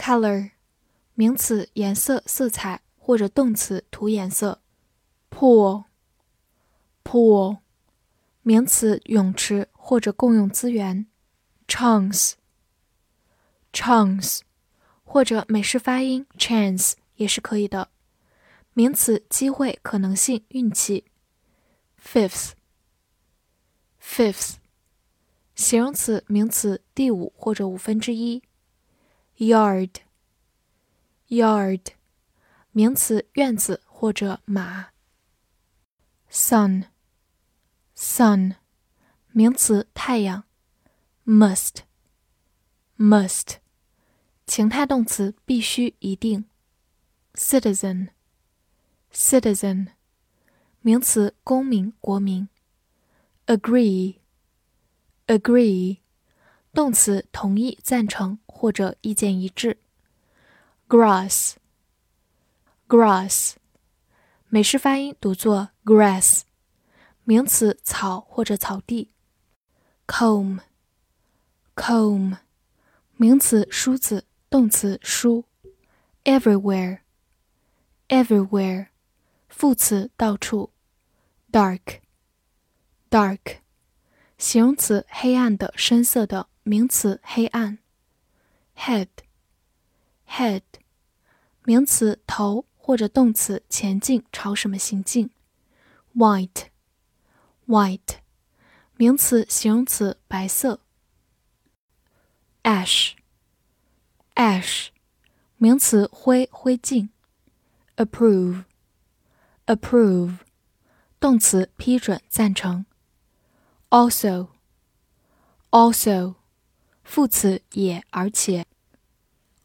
color，名词，颜色、色彩，或者动词，涂颜色。pool，pool，名词，泳池或者共用资源。chance，chance，或者美式发音 chance 也是可以的。名词，机会、可能性、运气。fifth，fifth，形容词、名词，第五或者五分之一。yard yard 名词院子或者马 sun sun 名词太阳 must must 情态动词必须一定 citizen citizen 名词公民国民 agree agree 动词同意赞成 或者意见一致。grass，grass，美式发音读作 grass，名词草或者草地。comb，comb，名词梳子，动词梳。everywhere，everywhere，副词到处。dark，dark，形容词黑暗的、深色的，名词黑暗。head，head，名词头或者动词前进朝什么行进。white，white，名词形容词白色。ash，ash，名词灰灰烬。approve，approve，动词批准赞成。also，also，副词也而且。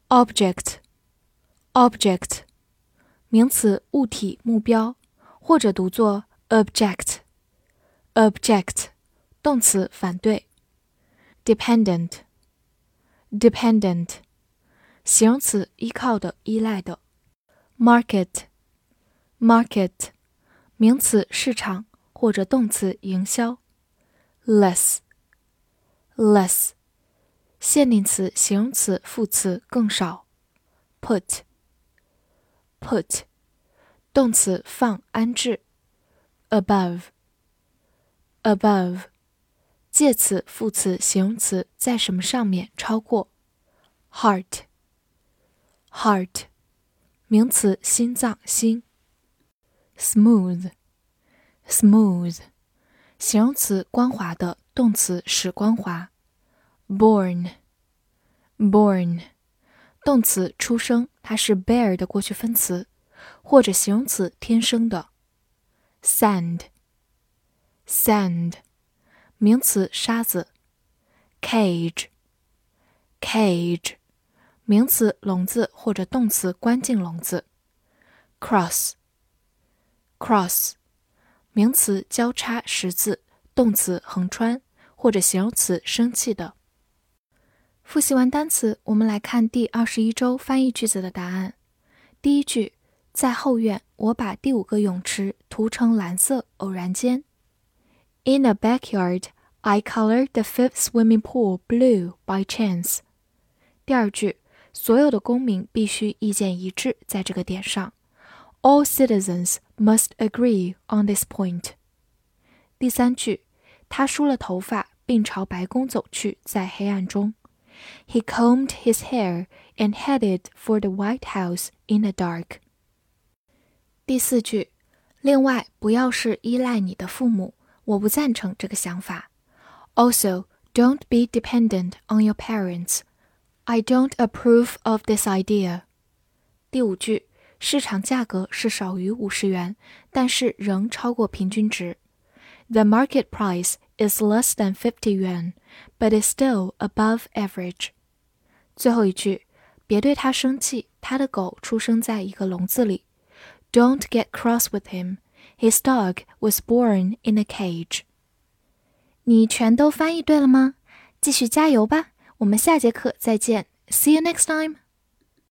object，object，名词，物体、目标，或者读作 object，object，动词，反对。dependent，dependent，形容词，依靠的、依赖的。market，market，名词，市场，或者动词，营销。less，less。 限定词、形容词、副词更少。put，put，动词放、安置。above，above，介词、副词、形容词在什么上面？超过。heart，heart，名词心脏、心。smooth，smooth，形容词光滑的，动词使光滑。born，born，动词出生，它是 bear 的过去分词，或者形容词天生的。sand，sand，名词沙子。cage，cage，名词笼子或者动词关进笼子。cross，cross，名词交叉十字，动词横穿或者形容词生气的。复习完单词，我们来看第二十一周翻译句子的答案。第一句，在后院，我把第五个泳池涂成蓝色。偶然间，In a backyard, I colored the fifth swimming pool blue by chance。第二句，所有的公民必须意见一致，在这个点上。All citizens must agree on this point。第三句，他梳了头发，并朝白宫走去，在黑暗中。He combed his hair and headed for the White House in the dark. 第四句，另外，不要是依赖你的父母，我不赞成这个想法。Also, don't be dependent on your parents. I don't approve of this idea. 第五句，市场价格是少于五十元，但是仍超过平均值。The market price is less than fifty yuan, but is still above average. 最后一句， 别对他生气，他的狗出生在一个笼子里。Don't get cross with him. His dog was born in a cage. 你全都翻译对了吗？继续加油吧！我们下节课再见。See you next time.